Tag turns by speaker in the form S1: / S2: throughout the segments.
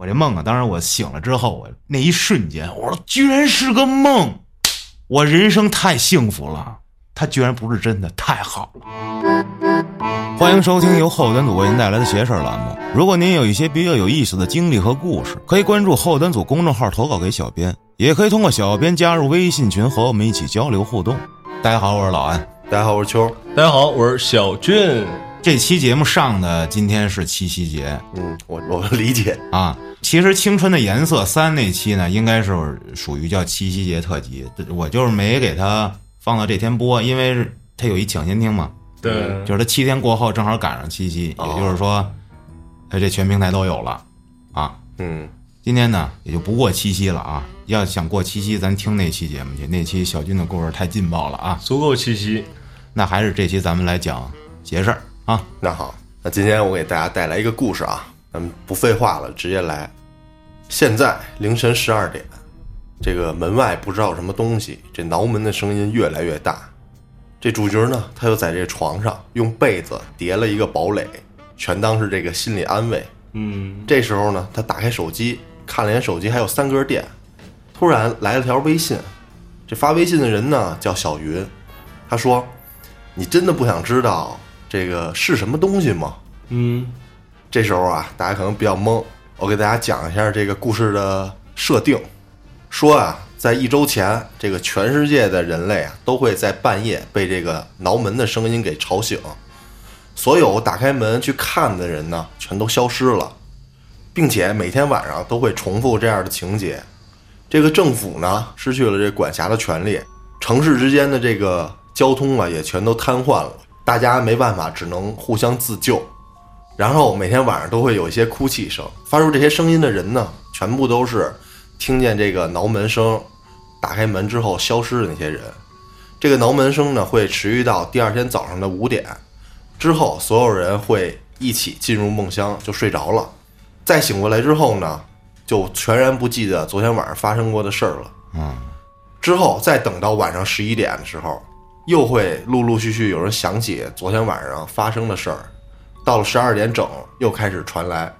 S1: 我这梦啊，当然我醒了之后，我那一瞬间，我说居然是个梦，我人生太幸福了，它居然不是真的，太好了。欢迎收听由后端组为您带来的“邪事儿”栏目。如果您有一些比较有意思的经历和故事，可以关注后端组公众号投稿给小编，也可以通过小编加入微信群和我们一起交流互动。大家好，我是老安。
S2: 大家好，我是秋。
S3: 大家好，我是小俊。
S1: 这期节目上的今天是七夕节
S2: 嗯，我 我理解。
S1: 啊。其实《青春的颜色三》那期呢，应该是属于叫七夕节特辑，我就是没给它放到这天播，因为是它有一抢先听嘛，
S3: 对，
S1: 就是它七天过后正好赶上七夕，也就是说，它这全平台都有了啊。
S2: 嗯，
S1: 今天呢，也就不过七夕了啊。要想过七夕，咱听那期节目去，那期小军的故事太劲爆了啊。
S3: 足够七夕。
S1: 那还是这期咱们来讲邪事儿啊。
S2: 那好，那今天我给大家带来一个故事啊，咱们不废话了，直接来。现在凌晨十二点，这个门外不知道什么东西，这挠门的声音越来越大。这主角呢，他就在这床上用被子叠了一个堡垒，全当是这个心理安慰。
S3: 嗯，
S2: 这时候呢，他打开手机，看了一眼手机还有三格电，突然来了条微信。这发微信的人呢叫小云，他说：“你真的不想知道这个是什么东西吗？”
S3: 嗯，
S2: 这时候啊，大家可能比较懵，我给大家讲一下这个故事的设定。说啊，在一周前，这个全世界的人类啊，都会在半夜被这个挠门的声音给吵醒，所有打开门去看的人呢，全都消失了，并且每天晚上都会重复这样的情节。这个政府呢，失去了这管辖的权利，城市之间的这个交通啊，也全都瘫痪了，大家没办法，只能互相自救。然后每天晚上都会有一些哭泣声，发出这些声音的人呢，全部都是听见这个挠门声，打开门之后消失的那些人。这个挠门声呢，会持续到第二天早上的五点，之后所有人会一起进入梦乡，就睡着了。再醒过来之后呢，就全然不记得昨天晚上发生过的事儿了。
S1: 嗯，
S2: 之后再等到晚上十一点的时候，又会陆陆续续有人想起昨天晚上发生的事儿。到了十二点整，又开始传来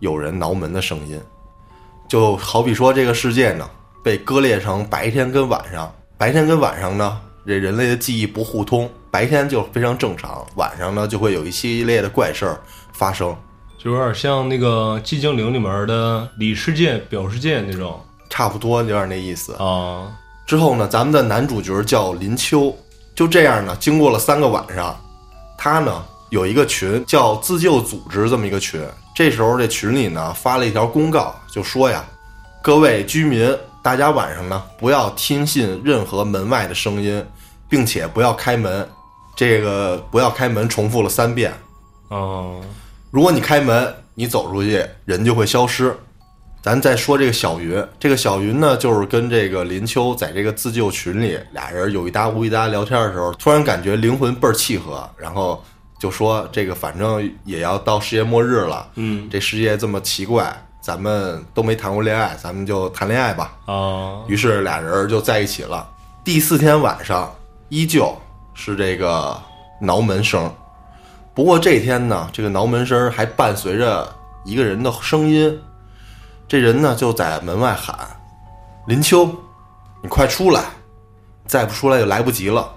S2: 有人挠门的声音，就好比说这个世界呢被割裂成白天跟晚上，白天跟晚上呢，这人类的记忆不互通，白天就非常正常，晚上呢就会有一系列的怪事儿发生，
S3: 就有点像那个寂静岭里面的里世界、表世界那种
S2: 差不多有点那意思。
S3: 啊。
S2: 之后呢，咱们的男主角叫林秋，就这样呢，经过了三个晚上，他呢有一个群叫自救组织这么一个群。这时候这群里呢发了一条公告，就说呀，各位居民，大家晚上呢不要听信任何门外的声音，并且不要开门。这个不要开门，重复了三遍。
S3: 哦，
S2: 如果你开门，你走出去，人就会消失。咱再说这个小云，这个小云呢，就是跟这个林秋在这个自救群里，俩人有一搭无一搭聊天的时候，突然感觉灵魂倍儿契合，然后就说这个反正也要到世界末日了，
S3: 嗯
S2: 这世界这么奇怪，咱们都没谈过恋爱，咱们就谈恋爱吧。
S3: 啊，
S2: 于是俩人就在一起了。第四天晚上，依旧是这个挠门声，不过这天呢，这个挠门声还伴随着一个人的声音。这人呢就在门外喊：“林秋，你快出来！再不出来就来不及了。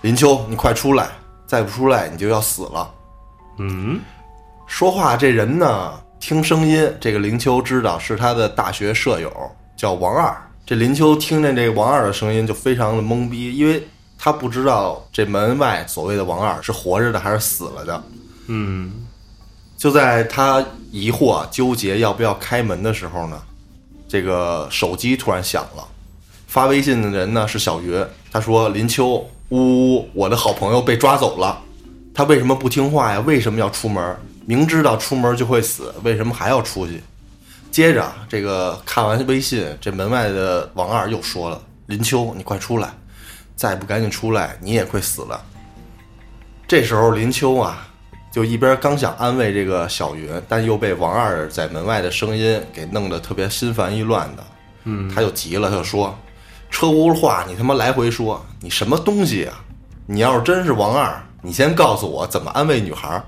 S2: 林秋，你快出来！再不出来你就要死了。”
S3: 嗯，
S2: 说话这人呢，听声音，这个林秋知道是他的大学舍友，叫王二。这林秋听见这个王二的声音就非常的懵逼，因为他不知道这门外所谓的王二是活着的还是死了的。
S3: 嗯，
S2: 就在他疑惑纠结要不要开门的时候呢，这个手机突然响了，发微信的人呢是小云，他说：“林秋，呜呜，我的好朋友被抓走了，他为什么不听话呀？为什么要出门？明知道出门就会死，为什么还要出去？”接着，这个看完微信，这门外的王二又说了：“林秋，你快出来，再不赶紧出来，你也会死了。”这时候，林秋啊，就一边刚想安慰这个小云，但又被王二在门外的声音给弄得特别心烦意乱的。嗯，他就急了，他就说：“车轱辘话你他妈来回说，你什么东西啊？你要是真是王二，你先告诉我怎么安慰女孩儿。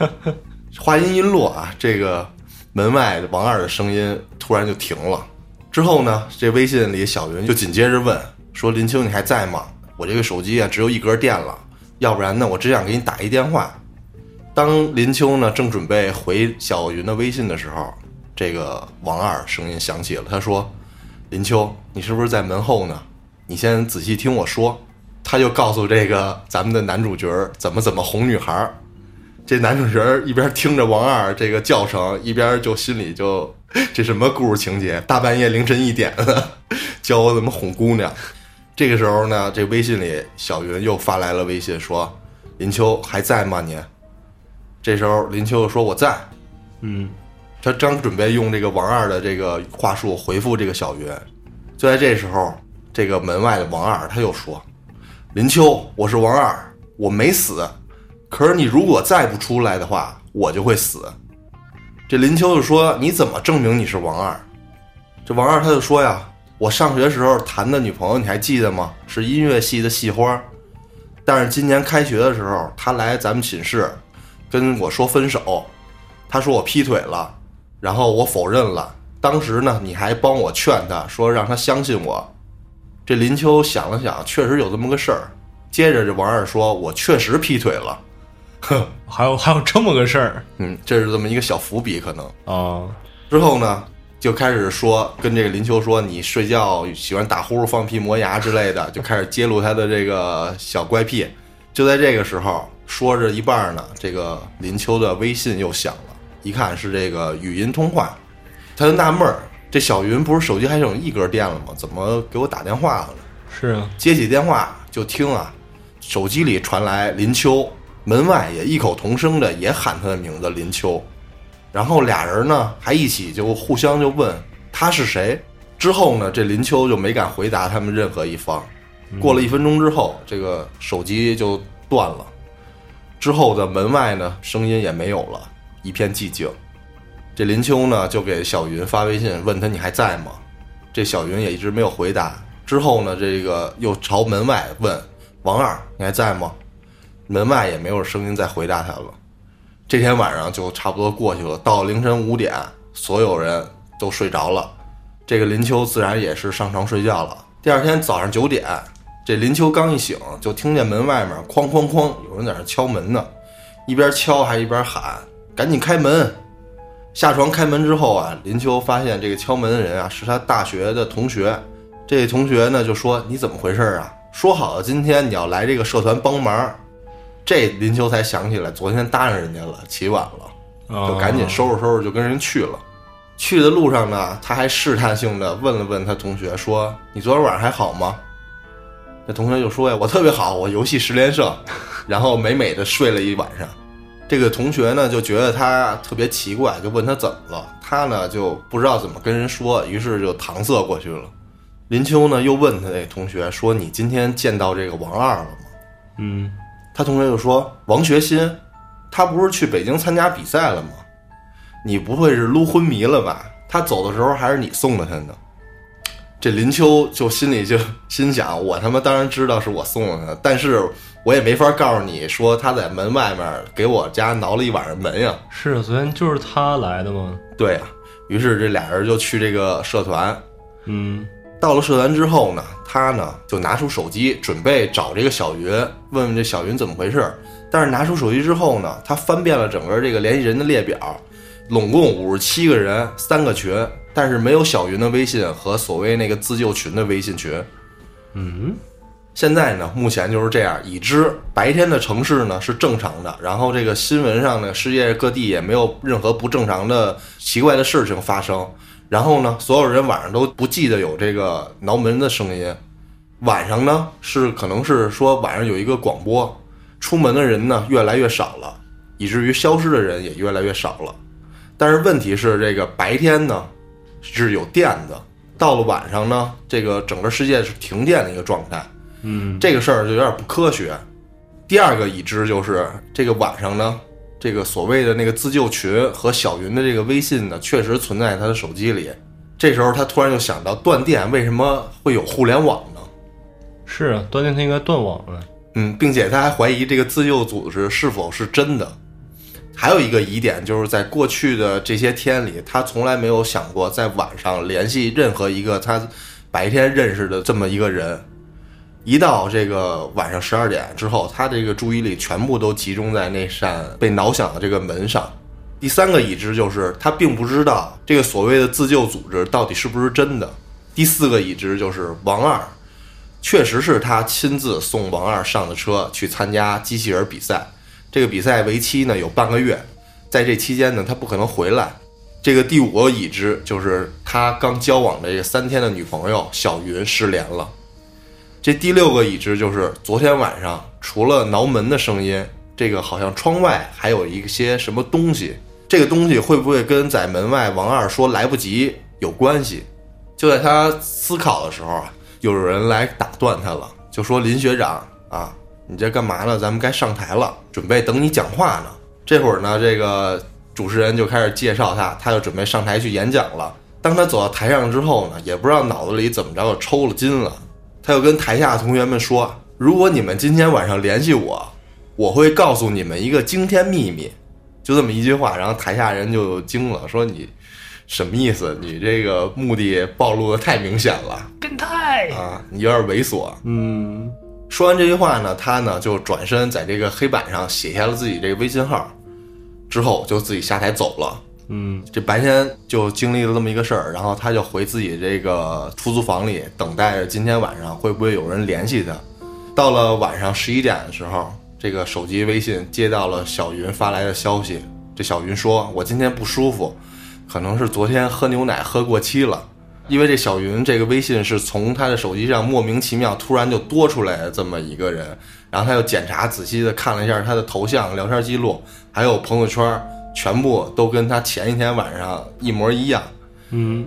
S2: ”话音一落啊，这个门外王二的声音突然就停了。之后呢，这微信里小云就紧接着问说：“林青，你还在吗？我这个手机啊只有一格电了，要不然呢，我只想给你打一电话。”当林秋呢正准备回小云的微信的时候，这个王二声音响起了，他说：“林秋，你是不是在门后呢？你先仔细听我说。”他就告诉这个咱们的男主角怎么怎么哄女孩儿。这男主角一边听着王二这个叫声，一边就心里就这什么故事情节？大半夜凌晨一点的，教我怎么哄姑娘。这个时候呢，这微信里小云又发来了微信说：“林秋还在吗？你？”这时候林秋说：“我在。”
S3: 嗯，
S2: 他刚准备用这个王二的这个话术回复这个小云，就在这时候，这个门外的王二他又说：“林秋，我是王二，我没死。可是你如果再不出来的话，我就会死。”这林秋就说：“你怎么证明你是王二？”这王二他就说呀：“我上学时候谈的女朋友你还记得吗？是音乐系的系花。但是今年开学的时候，她来咱们寝室跟我说分手。”他说我劈腿了，然后我否认了。当时呢，你还帮我劝他说让他相信我。这林秋想了想，确实有这么个事儿。接着这王二说：“我确实劈腿了。”哼，
S3: 还有还有这么个事儿
S2: 嗯，这是这么一个小伏笔，可能
S3: 啊？
S2: 之后呢，就开始说跟这个林秋说你睡觉喜欢打呼噜、放屁、磨牙之类的，就开始揭露他的这个小怪癖。就在这个时候，说着一半呢，这个林秋的微信又响了。一看是这个语音通话，他就纳闷儿：这小云不是手机还剩一格电了吗？怎么给我打电话了呢？
S3: 是啊，
S2: 接起电话就听啊，手机里传来林秋，门外也异口同声的也喊他的名字林秋，然后俩人呢还一起就互相就问他是谁。之后呢，这林秋就没敢回答他们任何一方。过了一分钟之后，这个手机就断了，之后的门外呢声音也没有了。一片寂静，这林秋呢就给小云发微信问他你还在吗？这小云也一直没有回答。之后呢，这个又朝门外问王二你还在吗？门外也没有声音再回答他了。这天晚上就差不多过去了，到凌晨五点，所有人都睡着了，这个林秋自然也是上床睡觉了。第二天早上九点，这林秋刚一醒，就听见门外面哐哐哐有人在那敲门呢，一边敲还一边喊。赶紧开门！下床开门之后啊，林秋发现这个敲门的人啊是他大学的同学。这同学呢就说：“你怎么回事啊？说好了今天你要来这个社团帮忙。”这林秋才想起来，昨天答应人家了，起晚了，就赶紧收拾收拾就跟人去了。去的路上呢，他还试探性的问了问他同学说：“你昨天晚上还好吗？”那同学就说：“呀，我特别好，我游戏十连胜，然后美美的睡了一晚上。”这个同学呢就觉得他特别奇怪，就问他怎么了。他呢就不知道怎么跟人说，于是就搪塞过去了。林秋呢又问他那同学说：“你今天见到这个王二了吗？”
S3: 嗯，
S2: 他同学就说：“王学新，他不是去北京参加比赛了吗？你不会是撸昏迷了吧？他走的时候还是你送的他呢？”这林秋就心里就 心想：“我他妈当然知道是我送的他，但是。”我也没法告诉你说他在门外面给我家挠了一晚上门呀。
S3: 是啊，昨天就是他来的吗？
S2: 对呀。于是这俩人就去这个社团。
S3: 嗯。
S2: 到了社团之后呢，他呢就拿出手机准备找这个小云，问问这小云怎么回事。但是拿出手机之后呢，他翻遍了整个这个联系人的列表，拢共五十七个人，三个群，但是没有小云的微信和所谓那个自救群的微信群。
S3: 嗯。
S2: 现在呢，目前就是这样。已知白天的城市呢是正常的，然后这个新闻上呢，世界各地也没有任何不正常的、奇怪的事情发生。然后呢，所有人晚上都不记得有这个挠门的声音。晚上呢，是可能是说晚上有一个广播，出门的人呢越来越少了，以至于消失的人也越来越少了。但是问题是，这个白天呢是有电的，到了晚上呢，这个整个世界是停电的一个状态。
S3: 嗯，
S2: 这个事儿就有点不科学。第二个已知就是这个晚上呢，这个所谓的那个自救群和小云的这个微信呢，确实存在他的手机里。这时候他突然就想到，断电为什么会有互联网呢？
S3: 是啊，断电他应该断网了。
S2: 嗯，并且他还怀疑这个自救组织是否是真的。还有一个疑点，就是在过去的这些天里，他从来没有想过在晚上联系任何一个他白天认识的这么一个人。一到这个晚上十二点之后，他这个注意力全部都集中在那扇被挠响的这个门上。第三个已知就是他并不知道这个所谓的自救组织到底是不是真的。第四个已知就是王二，确实是他亲自送王二上的车去参加机器人比赛。这个比赛为期呢有半个月，在这期间呢他不可能回来。这个第五个已知就是他刚交往的这三天的女朋友小云失联了。这第六个已知就是昨天晚上除了挠门的声音，这个好像窗外还有一些什么东西。这个东西会不会跟在门外王二说来不及有关系？就在他思考的时候啊，有人来打断他了，就说：“林学长啊，你这干嘛呢？咱们该上台了，准备等你讲话呢。”这会儿呢，这个主持人就开始介绍他，他就准备上台去演讲了。当他走到台上之后呢，也不知道脑子里怎么着就抽了筋了。他又跟台下同学们说：“如果你们今天晚上联系我，我会告诉你们一个惊天秘密。”就这么一句话，然后台下人就惊了，说：“你什么意思？你这个目的暴露的太明显了，
S3: 变态
S2: 啊！你有点猥琐。”
S3: 嗯，
S2: 说完这句话呢，他呢就转身在这个黑板上写下了自己这个微信号，之后就自己下台走了。
S3: 嗯，
S2: 这白天就经历了这么一个事儿，然后他就回自己这个出租房里，等待着今天晚上会不会有人联系他。到了晚上十一点的时候，这个手机微信接到了小云发来的消息。这小云说：“我今天不舒服，可能是昨天喝牛奶喝过期了。”因为这小云这个微信是从他的手机上莫名其妙突然就多出来这么一个人，然后他又检查仔细的看了一下他的头像、聊天记录，还有朋友圈。全部都跟他前一天晚上一模一样，
S3: 嗯，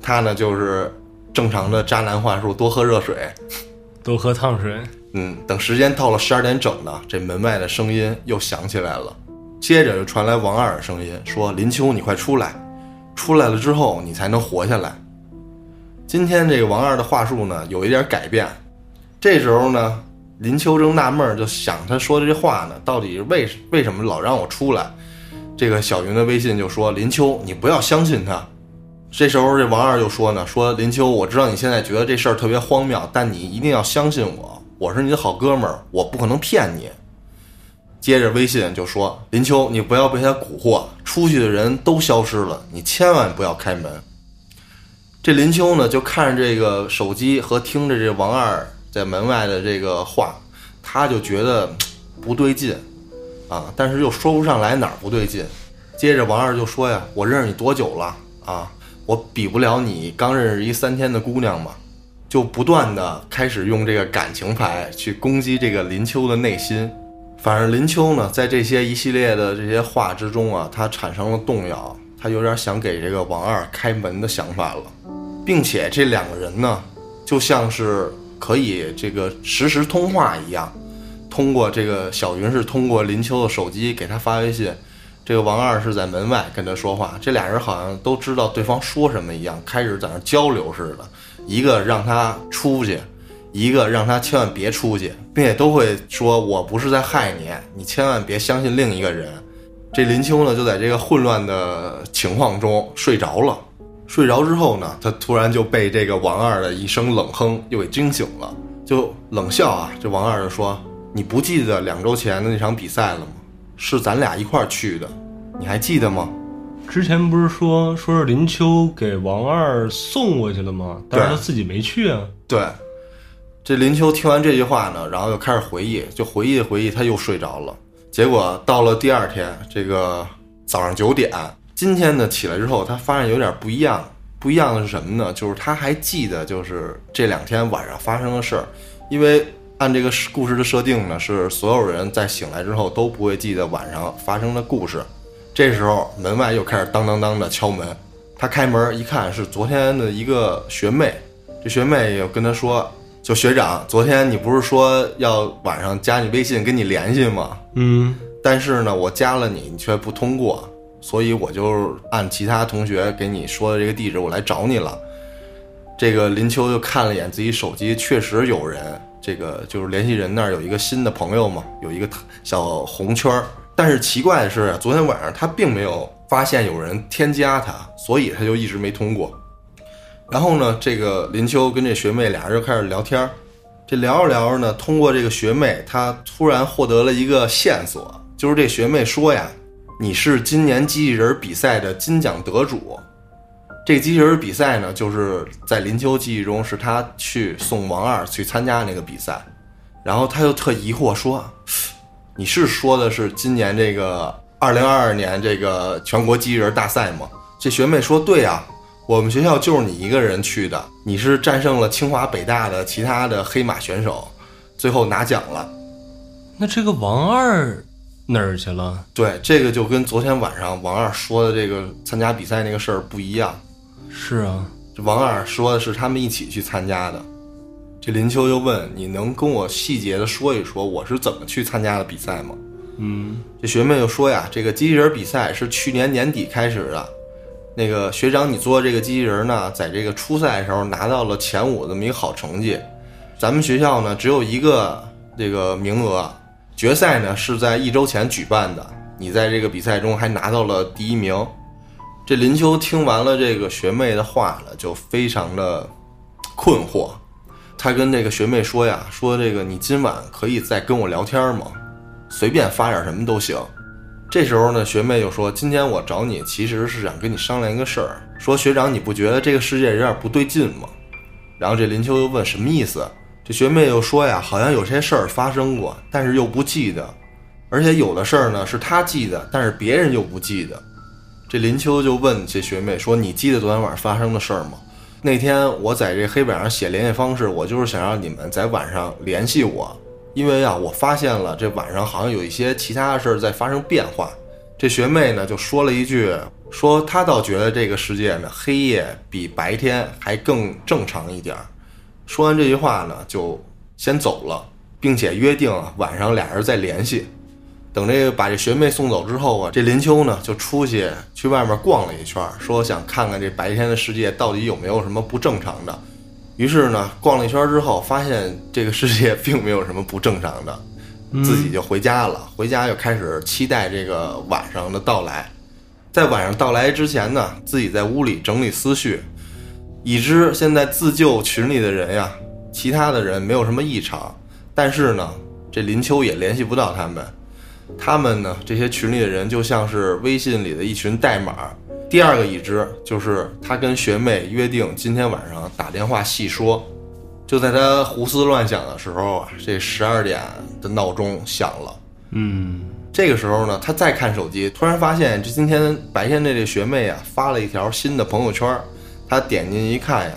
S2: 他呢就是正常的渣男话术，多喝热水，
S3: 多喝烫水。
S2: 嗯，等时间到了十二点整呢，这门外的声音又响起来了，接着就传来王二的声音，说：“林秋，你快出来，出来了之后你才能活下来。”今天这个王二的话术呢有一点改变，这时候呢，林秋正纳闷，就想他说的这话呢，到底为为什么老让我出来？这个小云的微信就说：“林秋，你不要相信他。”这时候这王二就说呢：“说林秋，我知道你现在觉得这事儿特别荒谬，但你一定要相信我，我是你的好哥们儿，我不可能骗你。”接着微信就说：“林秋，你不要被他蛊惑，出去的人都消失了，你千万不要开门。”这林秋呢，就看着这个手机和听着这王二在门外的这个话，他就觉得不对劲。啊，但是又说不上来哪儿不对劲。接着王二就说呀：“我认识你多久了啊？我比不了你刚认识一三天的姑娘嘛。”就不断的开始用这个感情牌去攻击这个林秋的内心。反正林秋呢，在这些一系列的这些话之中啊，他产生了动摇，他有点想给这个王二开门的想法了，并且这两个人呢，就像是可以这个实时通话一样。通过这个小云是通过林秋的手机给他发微信，这个王二是在门外跟他说话，这俩人好像都知道对方说什么一样，开始在那交流似的。一个让他出去，一个让他千万别出去，并且都会说：“我不是在害你，你千万别相信另一个人。”这林秋呢，就在这个混乱的情况中睡着了。睡着之后呢，他突然就被这个王二的一声冷哼又给惊醒了，就冷笑啊，这王二就说。你不记得两周前的那场比赛了吗？是咱俩一块儿去的，你还记得吗？
S3: 之前不是说说是林秋给王二送过去了吗？但是他自己没去啊。
S2: 对，这林秋听完这句话呢，然后又开始回忆，就回忆回忆，他又睡着了。结果到了第二天，这个早上九点，今天呢起来之后，他发现有点不一样。不一样的是什么呢？就是他还记得，就是这两天晚上发生的事儿，因为。按这个故事的设定呢，是所有人在醒来之后都不会记得晚上发生的故事。这时候门外又开始当当当的敲门，他开门一看是昨天的一个学妹，这学妹又跟他说：“就学长，昨天你不是说要晚上加你微信跟你联系吗？
S3: 嗯，
S2: 但是呢，我加了你，你却不通过，所以我就按其他同学给你说的这个地址，我来找你了。”这个林秋就看了一眼自己手机，确实有人。这个就是联系人那儿有一个新的朋友嘛，有一个小红圈儿，但是奇怪的是，昨天晚上他并没有发现有人添加他，所以他就一直没通过。然后呢，这个林秋跟这学妹俩人就开始聊天儿，这聊着聊着呢，通过这个学妹，她突然获得了一个线索，就是这学妹说呀，你是今年机器人比赛的金奖得主。这机器人比赛呢，就是在林秋记忆中是他去送王二去参加那个比赛，然后他就特疑惑说：“你是说的是今年这个二零二二年这个全国机器人大赛吗？”这学妹说：“对啊，我们学校就是你一个人去的，你是战胜了清华北大的其他的黑马选手，最后拿奖了。”
S3: 那这个王二哪儿去了？
S2: 对，这个就跟昨天晚上王二说的这个参加比赛那个事儿不一样。
S3: 是啊，
S2: 这王二说的是他们一起去参加的。这林秋就问：“你能跟我细节的说一说我是怎么去参加的比赛吗？”
S3: 嗯，
S2: 这学妹就说呀：“这个机器人比赛是去年年底开始的。那个学长，你做这个机器人呢，在这个初赛的时候拿到了前五这么一个好成绩。咱们学校呢只有一个这个名额，决赛呢是在一周前举办的。你在这个比赛中还拿到了第一名。”这林秋听完了这个学妹的话了，就非常的困惑。他跟这个学妹说呀：“说这个你今晚可以再跟我聊天吗？随便发点什么都行。”这时候呢，学妹就说：“今天我找你其实是想跟你商量一个事儿。说学长，你不觉得这个世界有点不对劲吗？”然后这林秋又问：“什么意思？”这学妹又说呀：“好像有些事儿发生过，但是又不记得，而且有的事儿呢是他记得，但是别人又不记得。”这林秋就问这学妹说：“你记得昨天晚上发生的事儿吗？那天我在这黑板上写联系方式，我就是想让你们在晚上联系我，因为啊，我发现了这晚上好像有一些其他的事儿在发生变化。”这学妹呢就说了一句：“说她倒觉得这个世界呢，黑夜比白天还更正常一点儿。”说完这句话呢，就先走了，并且约定晚上俩人再联系。等这个把这学妹送走之后啊，这林秋呢就出去去外面逛了一圈，说想看看这白天的世界到底有没有什么不正常的。于是呢，逛了一圈之后，发现这个世界并没有什么不正常的，自己就回家了。回家就开始期待这个晚上的到来。在晚上到来之前呢，自己在屋里整理思绪，已知现在自救群里的人呀，其他的人没有什么异常，但是呢，这林秋也联系不到他们。他们呢？这些群里的人就像是微信里的一群代码。第二个已知就是他跟学妹约定今天晚上打电话细说。就在他胡思乱想的时候啊，这十二点的闹钟响了。
S3: 嗯，
S2: 这个时候呢，他再看手机，突然发现这今天白天这这学妹啊发了一条新的朋友圈。他点进一看呀，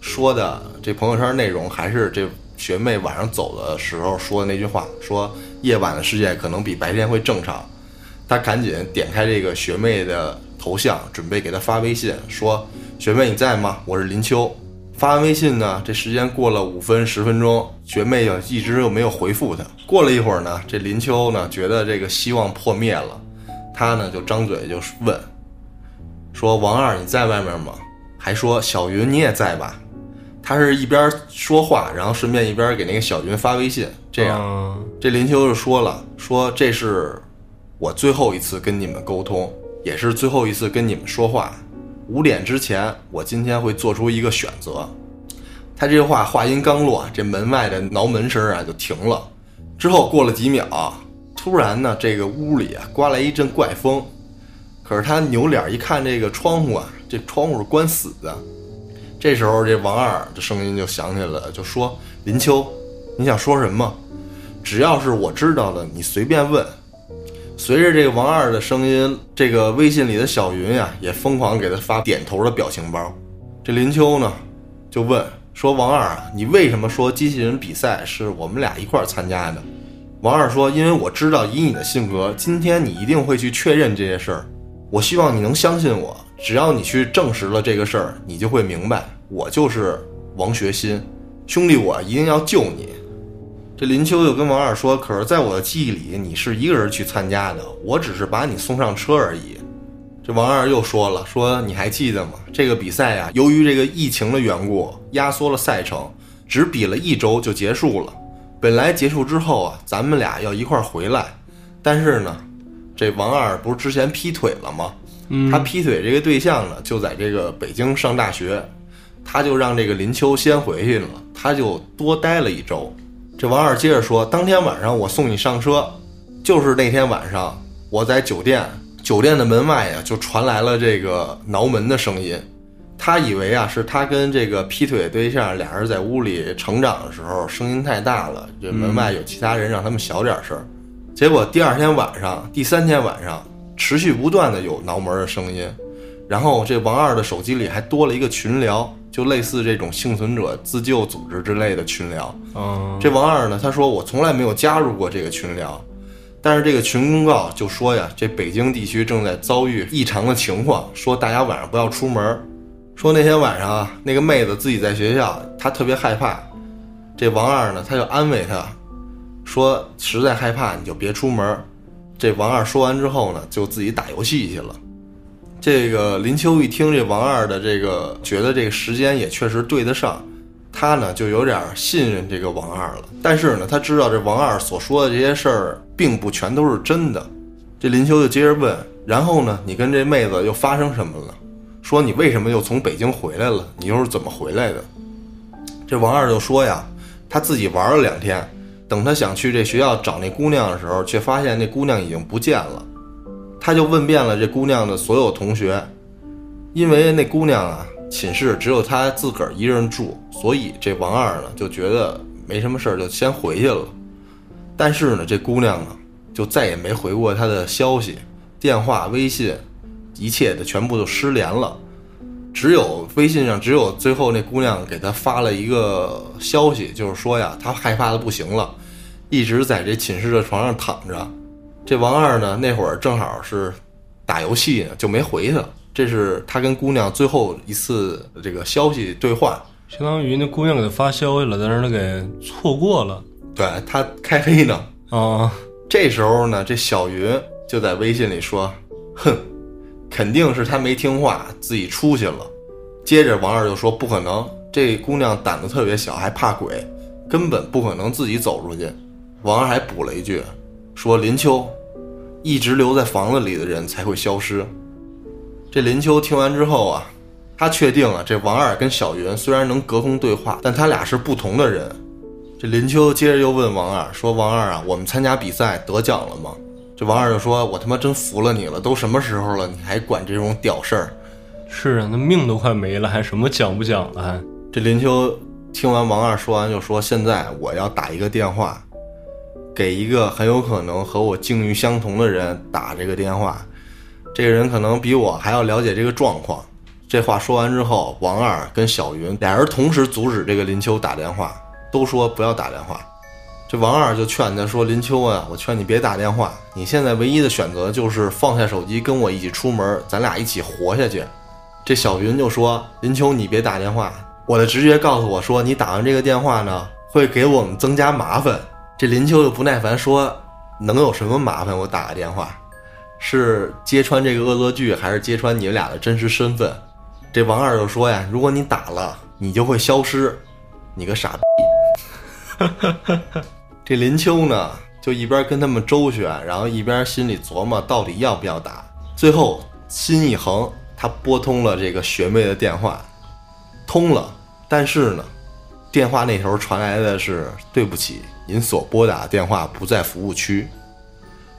S2: 说的这朋友圈内容还是这学妹晚上走的时候说的那句话，说。夜晚的世界可能比白天会正常，他赶紧点开这个学妹的头像，准备给她发微信，说：“学妹你在吗？我是林秋。”发完微信呢，这时间过了五分十分钟，学妹又一直又没有回复他。过了一会儿呢，这林秋呢觉得这个希望破灭了，他呢就张嘴就问：“说王二你在外面吗？”还说：“小云你也在吧？”他是一边说话，然后顺便一边给那个小云发微信。这样，这林秋就说了：“说这是我最后一次跟你们沟通，也是最后一次跟你们说话。五点之前，我今天会做出一个选择。”他这话话音刚落，这门外的挠门声啊就停了。之后过了几秒，突然呢，这个屋里啊刮来一阵怪风。可是他扭脸一看，这个窗户啊，这窗户是关死的。这时候，这王二的声音就响起来了，就说：“林秋，你想说什么？只要是我知道的，你随便问。”随着这个王二的声音，这个微信里的小云呀，也疯狂给他发点头的表情包。这林秋呢，就问说：“王二啊，你为什么说机器人比赛是我们俩一块参加的？”王二说：“因为我知道以你的性格，今天你一定会去确认这些事儿。我希望你能相信我。”只要你去证实了这个事儿，你就会明白，我就是王学新，兄弟，我一定要救你。这林秋就跟王二说：“可是，在我的记忆里，你是一个人去参加的，我只是把你送上车而已。”这王二又说了：“说你还记得吗？这个比赛呀，由于这个疫情的缘故，压缩了赛程，只比了一周就结束了。本来结束之后啊，咱们俩要一块儿回来，但是呢，这王二不是之前劈腿了吗？他劈腿这个对象呢，就在这个北京上大学，他就让这个林秋先回去了，他就多待了一周。这王二接着说，当天晚上我送你上车，就是那天晚上我在酒店，酒店的门外呀就传来了这个挠门的声音。他以为啊是他跟这个劈腿对象俩人在屋里成长的时候声音太大了，这门外有其他人让他们小点声。结果第二天晚上、第三天晚上持续不断的有挠门的声音，然后这王二的手机里还多了一个群聊，就类似这种幸存者自救组织之类的群聊。
S3: 嗯，
S2: 这王二呢，他说我从来没有加入过这个群聊，但是这个群公告就说呀，这北京地区正在遭遇异常的情况，说大家晚上不要出门。说那天晚上啊，那个妹子自己在学校，她特别害怕。这王二呢，他就安慰她，说实在害怕你就别出门。这王二说完之后呢，就自己打游戏去了。这个林秋一听这王二的这个，觉得这个时间也确实对得上，他呢就有点信任这个王二了。但是呢，他知道这王二所说的这些事儿并不全都是真的。这林秋就接着问：“然后呢，你跟这妹子又发生什么了？说你为什么又从北京回来了？你又是怎么回来的？”这王二就说呀，他自己玩了两天，等他想去这学校找那姑娘的时候，却发现那姑娘已经不见了。他就问遍了这姑娘的所有同学，因为那姑娘啊，寝室只有她自个儿一人住，所以这王二呢就觉得没什么事儿，就先回去了。但是呢，这姑娘呢就再也没回过他的消息，电话、微信，一切的全部都失联了。只有微信上，只有最后那姑娘给他发了一个消息，就是说呀，她害怕的不行了，一直在这寝室的床上躺着。这王二呢，那会儿正好是打游戏呢，就没回他。这是他跟姑娘最后一次这个消息兑换。
S3: 相当于那姑娘给他发消息了，但是他给错过了
S2: 对他开黑呢。
S3: 啊。
S2: 这时候呢，这小云就在微信里说：“哼，肯定是他没听话，自己出去了。”接着王二就说：“不可能，这姑娘胆子特别小，还怕鬼，根本不可能自己走出去。”王二还补了一句，说：“林秋，一直留在房子里的人才会消失。”这林秋听完之后啊，他确定啊，这王二跟小云虽然能隔空对话，但他俩是不同的人。这林秋接着又问王二说：“王二啊，我们参加比赛得奖了吗？”这王二就说：“我他妈真服了你了，都什么时候了，你还管这种屌事儿
S3: 是啊，那命都快没了，还什么讲不讲了还？？”
S2: 这林秋听完王二说完，就说：“现在我要打一个电话，给一个很有可能和我境遇相同的人打这个电话，这个人可能比我还要了解这个状况。”这话说完之后，王二跟小云俩人同时阻止这个林秋打电话，都说不要打电话。这王二就劝他说：“林秋啊，我劝你别打电话，你现在唯一的选择就是放下手机，跟我一起出门，咱俩一起活下去。”这小云就说：“林秋，你别打电话，我的直觉告诉我说，你打完这个电话呢，会给我们增加麻烦。”这林秋就不耐烦说：“能有什么麻烦？我打个电话，是揭穿这个恶作剧，还是揭穿你们俩的真实身份？”这王二就说呀：“如果你打了，你就会消失，你个傻逼。”这林秋呢，就一边跟他们周旋，然后一边心里琢磨到底要不要打。最后心一横，他拨通了这个学妹的电话，通了。但是呢，电话那头传来的是“对不起，您所拨打的电话不在服务区”。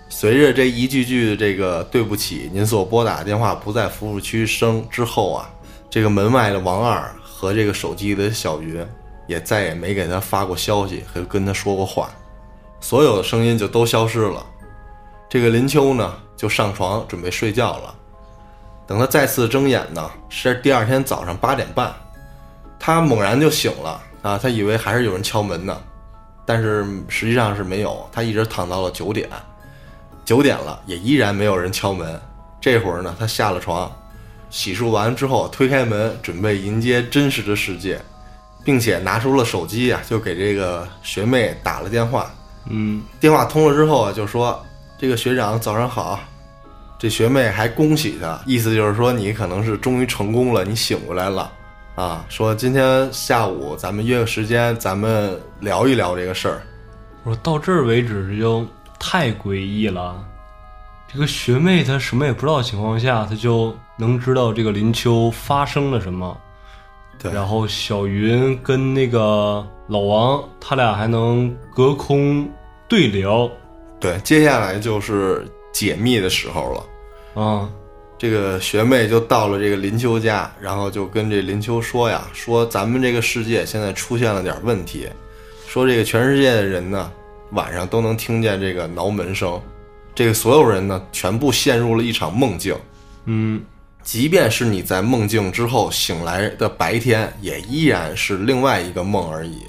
S2: 随着这一句句这个“对不起，您所拨打的电话不在服务区”声之后啊，这个门外的王二和这个手机里的小云也再也没给他发过消息和跟他说过话，所有的声音就都消失了。这个林秋呢，就上床准备睡觉了。等他再次睁眼呢，是第二天早上八点半，他猛然就醒了啊！他以为还是有人敲门呢，但是实际上是没有。他一直躺到了九点，九点了也依然没有人敲门。这会儿呢，他下了床，洗漱完之后推开门，准备迎接真实的世界，并且拿出了手机啊，就给这个学妹打了电话。
S3: 嗯，
S2: 电话通了之后啊，就说这个学长早上好。这学妹还恭喜他，意思就是说你可能是终于成功了，你醒过来了啊。说今天下午咱们约个时间，咱们聊一聊这个事儿。
S3: 我说到这儿为止就太诡异了。这个学妹她什么也不知道情况下，她就能知道这个林秋发生了什么。
S2: 对，
S3: 然后小云跟那个老王，他俩还能隔空对聊。
S2: 对，接下来就是解密的时候了。
S3: 啊，
S2: 这个学妹就到了这个林秋家，然后就跟这林秋说呀：“说咱们这个世界现在出现了点问题，说这个全世界的人呢，晚上都能听见这个挠门声，这个所有人呢，全部陷入了一场梦境。
S3: 嗯，
S2: 即便是你在梦境之后醒来的白天，也依然是另外一个梦而已。”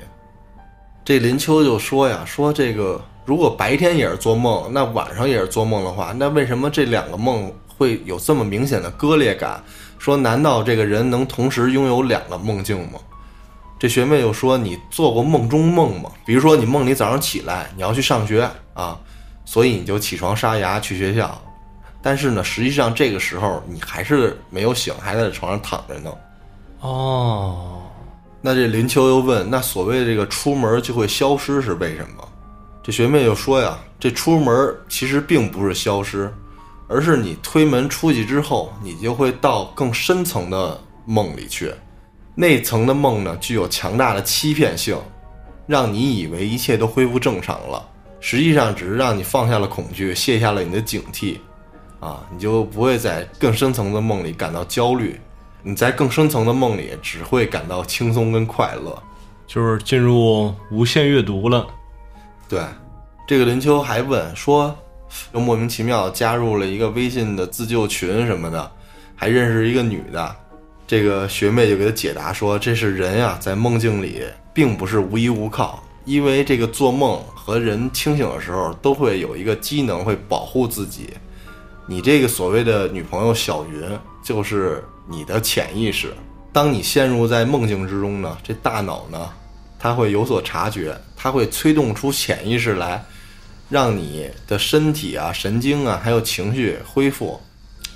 S2: 这林秋就说呀：“说这个。”如果白天也是做梦，那晚上也是做梦的话，那为什么这两个梦会有这么明显的割裂感？说难道这个人能同时拥有两个梦境吗？这学妹又说：“你做过梦中梦吗？比如说你梦里早上起来你要去上学啊，所以你就起床刷牙去学校，但是呢，实际上这个时候你还是没有醒，还在床上躺着呢。”
S3: 哦，
S2: 那这林秋又问：“那所谓这个出门就会消失是为什么？”这学妹就说呀：“这出门其实并不是消失，而是你推门出去之后，你就会到更深层的梦里去。那层的梦呢，具有强大的欺骗性，让你以为一切都恢复正常了，实际上只是让你放下了恐惧，卸下了你的警惕，啊，你就不会在更深层的梦里感到焦虑。你在更深层的梦里只会感到轻松跟快乐，
S3: 就是进入无限阅读了。”
S2: 对，这个林秋还问说，又莫名其妙加入了一个微信的自救群什么的，还认识一个女的。这个学妹就给他解答说，这是人呀，在梦境里并不是无依无靠，因为这个做梦和人清醒的时候都会有一个机能会保护自己。你这个所谓的女朋友小云，就是你的潜意识。当你陷入在梦境之中呢，这大脑呢？他会有所察觉，他会催动出潜意识来，让你的身体啊、神经啊，还有情绪恢复。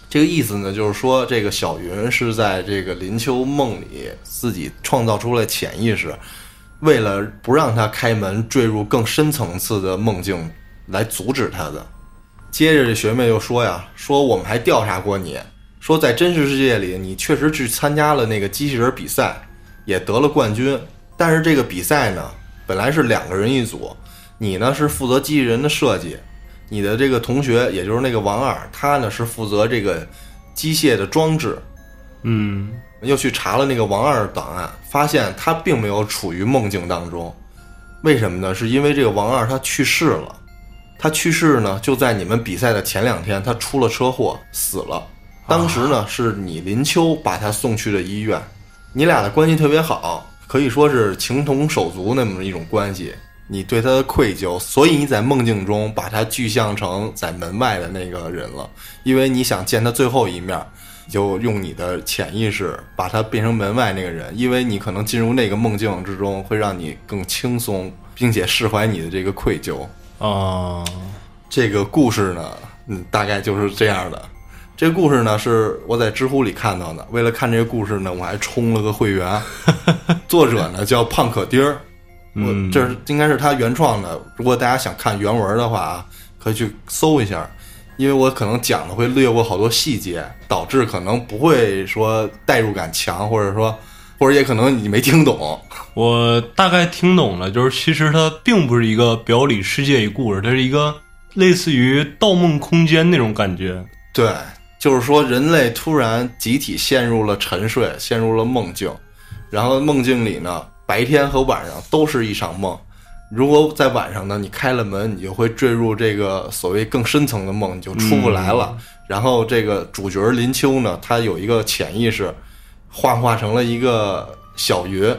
S2: 这个意思呢，就是说，这个小云是在这个林秋梦里自己创造出了潜意识，为了不让他开门坠入更深层次的梦境，来阻止他的。接着，这学妹又说呀：“说我们还调查过你，说在真实世界里，你确实去参加了那个机器人比赛，也得了冠军。”但是这个比赛呢，本来是两个人一组，你呢是负责机器人的设计，你的这个同学也就是那个王二，他呢是负责这个机械的装置。
S3: 嗯，
S2: 又去查了那个王二的档案，发现他并没有处于梦境当中。为什么呢？是因为这个王二他去世了，他去世呢就在你们比赛的前两天，他出了车祸死了。当时呢是你林秋把他送去了医院，你俩的关系特别好。可以说是情同手足那么一种关系，你对他的愧疚，所以你在梦境中把他具象成在门外的那个人了，因为你想见他最后一面，就用你的潜意识把他变成门外那个人，因为你可能进入那个梦境之中会让你更轻松，并且释怀你的这个愧疚
S3: 啊。
S2: 这个故事呢，嗯，大概就是这样的。这个故事呢是我在知乎里看到的。为了看这个故事呢，我还充了个会员。作者呢叫胖可丁儿，我这是应该是他原创的。如果大家想看原文的话啊，可以去搜一下。因为我可能讲的会略过好多细节，导致可能不会说代入感强，或者说，或者也可能你没听懂。
S3: 我大概听懂了，就是其实它并不是一个表里世界一故事，它是一个类似于《盗梦空间》那种感觉。
S2: 对。就是说，人类突然集体陷入了沉睡，陷入了梦境，然后梦境里呢，白天和晚上都是一场梦。如果在晚上呢，你开了门，你就会坠入这个所谓更深层的梦，你就出不来了。然后这个主角林秋呢，他有一个潜意识，幻化成了一个小鱼，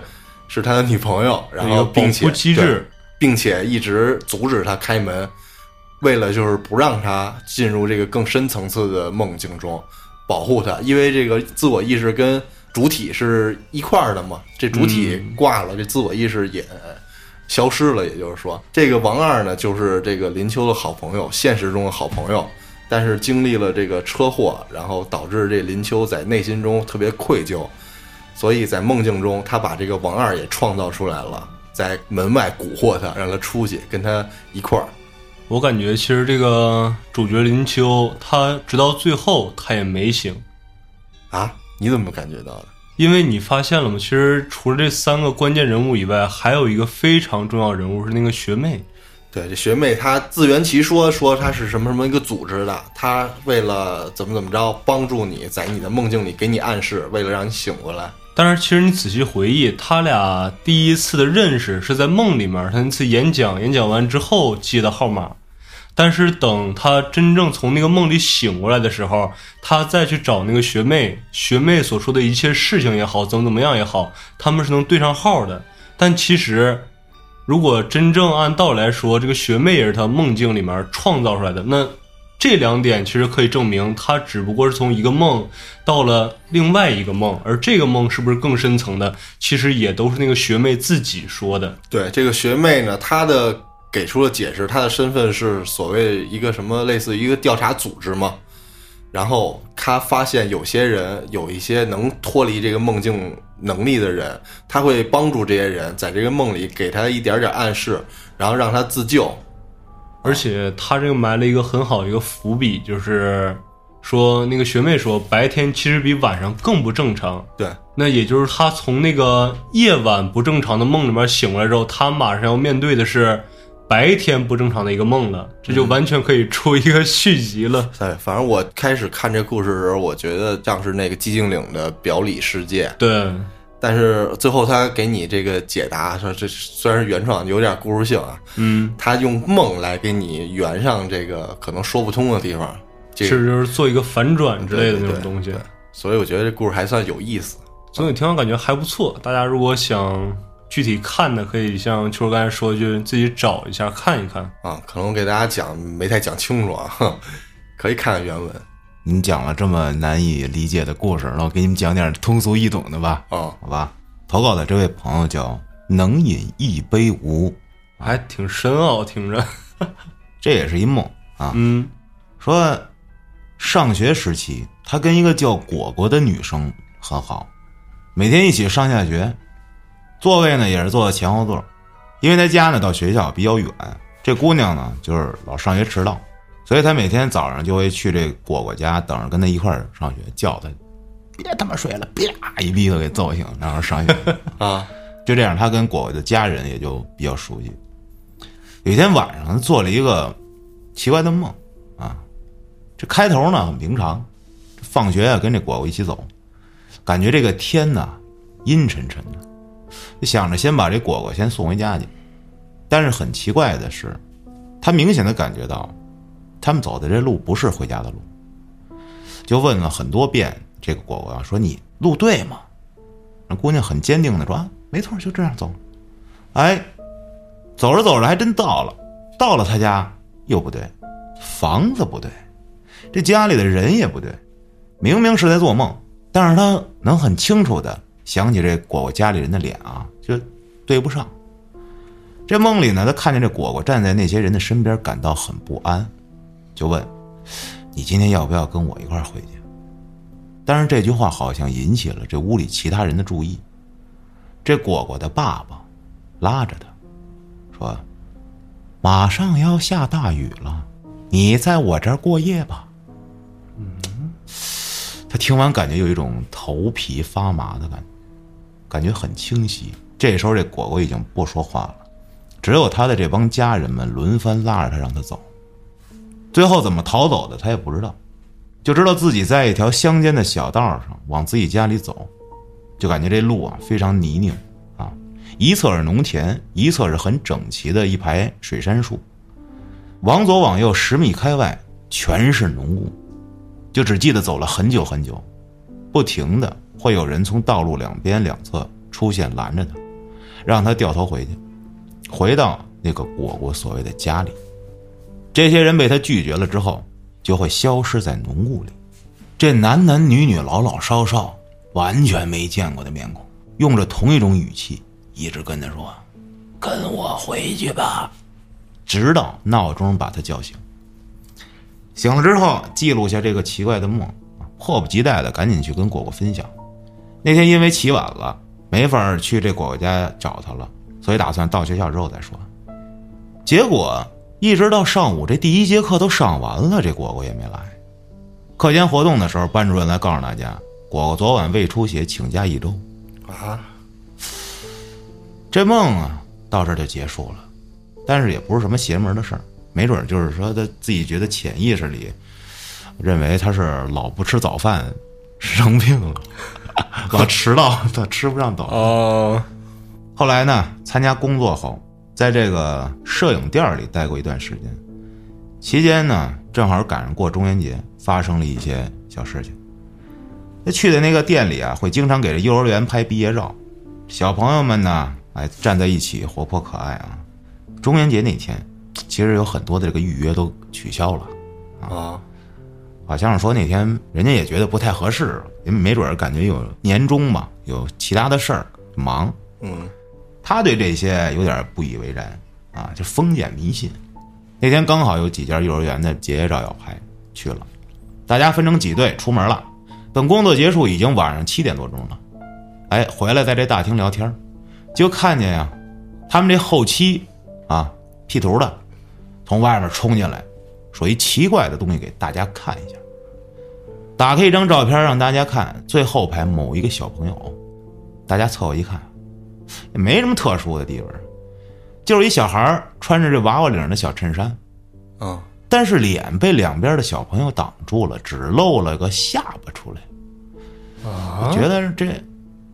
S2: 是他的女朋友，然后并且并且一直阻止他开门。为了就是不让他进入这个更深层次的梦境中，保护他，因为这个自我意识跟主体是一块儿的嘛。这主体挂了，这自我意识也消失了。也就是说，这个王二呢，就是这个林秋的好朋友，现实中的好朋友。但是经历了这个车祸，然后导致这林秋在内心中特别愧疚，所以在梦境中，他把这个王二也创造出来了，在门外蛊惑他，让他出去跟他一块儿。
S3: 我感觉其实这个主角林秋，他直到最后他也没醒，
S2: 啊，你怎么感觉到的？
S3: 因为你发现了吗？其实除了这三个关键人物以外，还有一个非常重要人物是那个学妹。
S2: 对，这学妹她自圆其说，说她是什么什么一个组织的，她为了怎么怎么着帮助你，在你的梦境里给你暗示，为了让你醒过来。
S3: 但是其实你仔细回忆，他俩第一次的认识是在梦里面，他那次演讲，演讲完之后记的号码。但是等他真正从那个梦里醒过来的时候，他再去找那个学妹，学妹所说的一切事情也好，怎么怎么样也好，他们是能对上号的。但其实，如果真正按道理来说，这个学妹也是他梦境里面创造出来的，那这两点其实可以证明，他只不过是从一个梦到了另外一个梦，而这个梦是不是更深层的，其实也都是那个学妹自己说的。
S2: 对，这个学妹呢，她的给出了解释，她的身份是所谓一个什么类似一个调查组织嘛。然后他发现有些人有一些能脱离这个梦境能力的人，他会帮助这些人在这个梦里给他一点点暗示，然后让他自救。
S3: 而且他这个埋了一个很好的一个伏笔，就是说那个学妹说白天其实比晚上更不正常。
S2: 对，
S3: 那也就是他从那个夜晚不正常的梦里面醒过来之后，他马上要面对的是白天不正常的一个梦了，这就完全可以出一个续集了。
S2: 对，反正我开始看这故事的时候，我觉得像是那个寂静岭的表里世界，
S3: 对，
S2: 但是最后他给你这个解答说，这虽然是原创，有点故事性啊，
S3: 嗯，
S2: 他用梦来给你圆上这个可能说不通的地方，这个
S3: 是就是做一个反转之类的那种东西
S2: 对。所以我觉得这故事还算有意思。
S3: 总体听完感觉还不错，大家如果想具体看的，可以像秋儿刚才说的，就自己找一下看一看。
S2: 啊，可能我给大家讲没太讲清楚啊，哼 可以看看原文
S1: 你讲了这么难以理解的故事，那我给你们讲点通俗易懂的吧，
S2: 啊。
S1: 好吧？投稿的这位朋友叫能饮一杯无，
S3: 还挺深奥，听着。
S1: 这也是一梦啊。
S3: 嗯
S1: 说上学时期，他跟一个叫果果的女生很好，每天一起上下学，座位呢也是坐在前后座，因为他家呢到学校比较远，这姑娘呢就是老上学迟到，所以他每天早上就会去这果果家等着跟他一块儿上学，叫他别他妈睡了，啪一逼头给揍醒，然后上学。
S2: 啊，
S1: 就这样，他跟果果的家人也就比较熟悉。有一天晚上，他做了一个奇怪的梦啊。这开头呢很平常，放学啊跟这果果一起走，感觉这个天呐阴沉沉的，想着先把这果果先送回家去。但是很奇怪的是，他明显的感觉到，他们走的这路不是回家的路，就问了很多遍这个果果啊，说你路对吗？那姑娘很坚定的说：“啊，没错，就这样走。”哎，走着走着还真到了，到了他家又不对，房子不对，这家里的人也不对，明明是在做梦，但是他能很清楚的想起这果果家里人的脸啊，就对不上。这梦里呢，他看见这果果站在那些人的身边，感到很不安，就问：“你今天要不要跟我一块儿回去？”但是这句话好像引起了这屋里其他人的注意。这果果的爸爸拉着他说：“马上要下大雨了，你在我这儿过夜吧。”嗯，他听完感觉有一种头皮发麻的感觉，感觉很清晰。这时候这果果已经不说话了，只有他的这帮家人们轮番拉着他让他走。最后怎么逃走的他也不知道。就知道自己在一条乡间的小道上往自己家里走，就感觉这路啊非常泥泞啊，一侧是农田，一侧是很整齐的一排水杉树，往左往右十米开外全是浓雾，就只记得走了很久很久，不停的会有人从道路两边两侧出现拦着他，让他掉头回去，回到那个果果所谓的家里，这些人被他拒绝了之后。就会消失在浓雾里。这男男女女、老老少少，完全没见过的面孔，用着同一种语气，一直跟他说：“跟我回去吧。”直到闹钟把他叫醒。醒了之后，记录下这个奇怪的梦，迫不及待的赶紧去跟果果分享。那天因为起晚了，没法去这果果家找他了，所以打算到学校之后再说。结果一直到上午，这第一节课都上完了，这果果也没来。课间活动的时候，班主任来告诉大家，果果昨晚胃出血，请假一周。
S2: 啊，
S1: 这梦啊，到这儿就结束了。但是也不是什么邪门的事儿，没准儿就是说他自己觉得潜意识里认为他是老不吃早饭，生病了，老迟到，他吃不上早饭。
S3: 哦，
S1: 后来呢，参加工作后，在这个摄影店里待过一段时间，期间呢，正好赶上过中元节，发生了一些小事情。那去的那个店里啊，会经常给这幼儿园拍毕业照，小朋友们呢，哎，站在一起，活泼可爱啊。中元节那天，其实有很多的这个预约都取消了，
S2: 啊，
S1: 好像是说那天人家也觉得不太合适，因为没准儿感觉有年终嘛，有其他的事儿忙，
S2: 嗯，
S1: 他对这些有点不以为然啊，就封建迷信。那天刚好有几家幼儿园的结业照要拍，去了，大家分成几队出门了。等工作结束，已经晚上七点多钟了。哎，回来在这大厅聊天，就看见呀，他们这后期啊，P 图的从外面冲进来，说一奇怪的东西给大家看一下。打开一张照片让大家看，最后排某一个小朋友，大家凑合一看，也没什么特殊的地方，就是一小孩穿着这娃娃领的小衬衫，
S2: 啊，
S1: 但是脸被两边的小朋友挡住了，只露了个下巴出来。
S3: 啊
S1: 我觉得这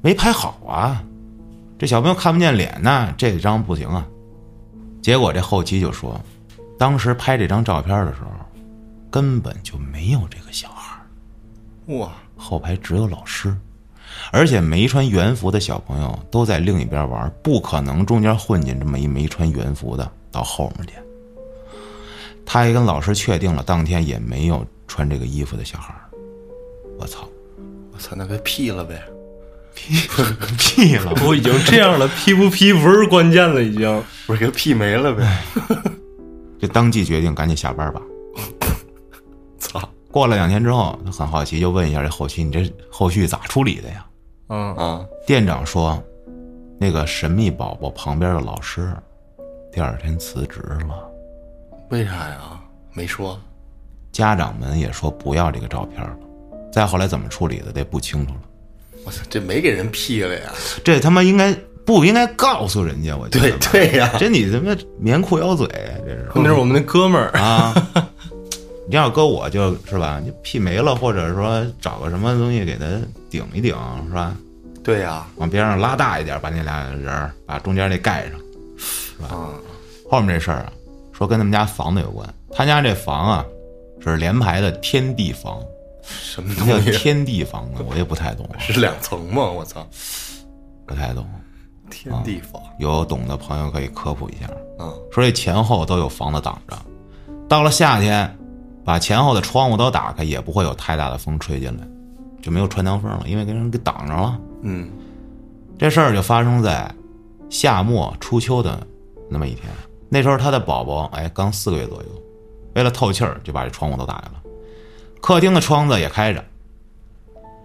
S1: 没拍好啊，这小朋友看不见脸呢，这张不行啊。结果这后期就说，当时拍这张照片的时候，根本就没有这个小孩儿，
S2: 哇，
S1: 后排只有老师，而且没穿园服的小朋友都在另一边玩，不可能中间混进这么一没穿园服的到后面去。他也跟老师确定了，当天也没有穿这个衣服的小孩。我操，
S2: 我操，那该 P 了呗，
S1: 屁了！
S3: 都已经这样了，P 不 P 不是关键了，已经。
S2: 不是给他 P 没了呗？
S1: 就当即决定赶紧下班吧。
S2: 操
S1: 过了两天之后，他很好奇，就问一下这后期，你这后续咋处理的呀？
S3: 嗯，
S2: 啊！
S1: 店长说，那个神秘宝宝旁边的老师，第二天辞职了。
S2: 为啥呀？没说。
S1: 家长们也说不要这个照片了。再后来怎么处理的，这不清楚了。
S2: 我操，这没给人 P 了呀？
S1: 这他妈应该不应该告诉人家？我觉得
S2: 对对呀
S1: 这你他妈棉裤腰嘴，这是
S3: 那是我们那哥们儿，
S1: 啊。你要搁我就是吧，你屁没了，或者说找个什么东西给他顶一顶，是吧？
S2: 对呀，
S1: 往边上拉大一点，把那俩人儿把中间那盖上。
S2: 是吧？
S1: 嗯，后面这事儿啊，说跟他们家房子有关。他家这房啊，是联排的天地房。
S2: 什么
S1: 什么叫？天地房呢？我也不太懂，
S2: 是两层吗？我操，
S1: 不太懂。
S2: 天地房
S1: 有懂的朋友可以科普一下。
S2: 嗯！
S1: 说这前后都有房子挡着，到了夏天，把前后的窗户都打开，也不会有太大的风吹进来，就没有穿堂风了，因为给人给挡上了。
S2: 嗯，
S1: 这事儿就发生在夏末初秋的那么一天。那时候他的宝宝哎刚四个月左右，为了透气儿，就把这窗户都打开了，客厅的窗子也开着。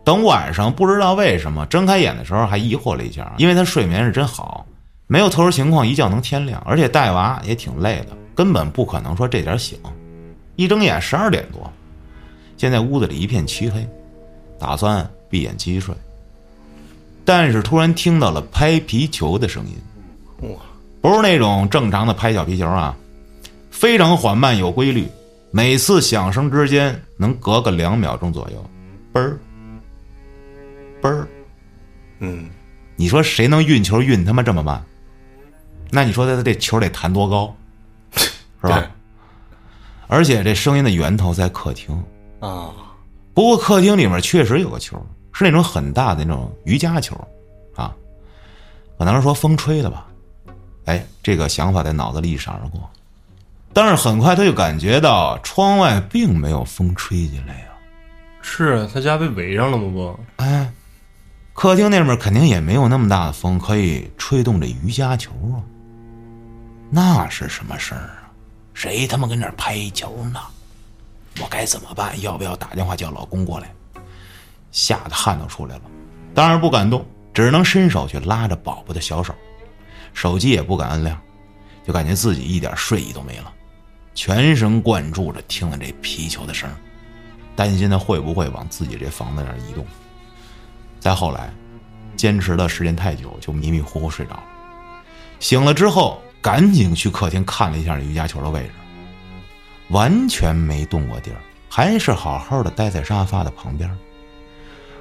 S1: 等晚上不知道为什么睁开眼的时候还疑惑了一下，因为他睡眠是真好，没有特殊情况，一觉能天亮，而且带娃也挺累的，根本不可能说这点醒。一睁眼十二点多，现在屋子里一片漆黑，打算闭眼继续睡。但是突然听到了拍皮球的声音，
S2: 哇，
S1: 不是那种正常的拍小皮球啊，非常缓慢有规律，每次响声之间能隔个两秒钟左右，嘣儿，嘣儿。
S2: 嗯，
S1: 你说谁能运球运他妈这么慢？那你说他这球得弹多高，是吧
S2: 对？
S1: 而且这声音的源头在客厅，
S2: 啊，
S1: 不过客厅里面确实有个球，是那种很大的那种瑜伽球，啊，可能是说风吹的吧。哎，这个想法在脑子里一闪而过，但是很快他就感觉到窗外并没有风吹进来呀、
S3: 是他家被围上了吗？不，
S1: 哎，客厅那边肯定也没有那么大的风可以吹动这瑜伽球啊。那是什么事儿啊？谁他妈跟那拍球呢？我该怎么办？要不要打电话叫老公过来？吓得汗都出来了，当然不敢动，只能伸手去拉着宝宝的小手，手机也不敢按亮，就感觉自己一点睡意都没了。全神贯注着听着这皮球的声，担心他会不会往自己这房子那儿移动。再后来，坚持的时间太久，就迷迷糊糊睡着了。醒了之后，赶紧去客厅看了一下瑜伽球的位置，完全没动过地儿，还是好好的待在沙发的旁边。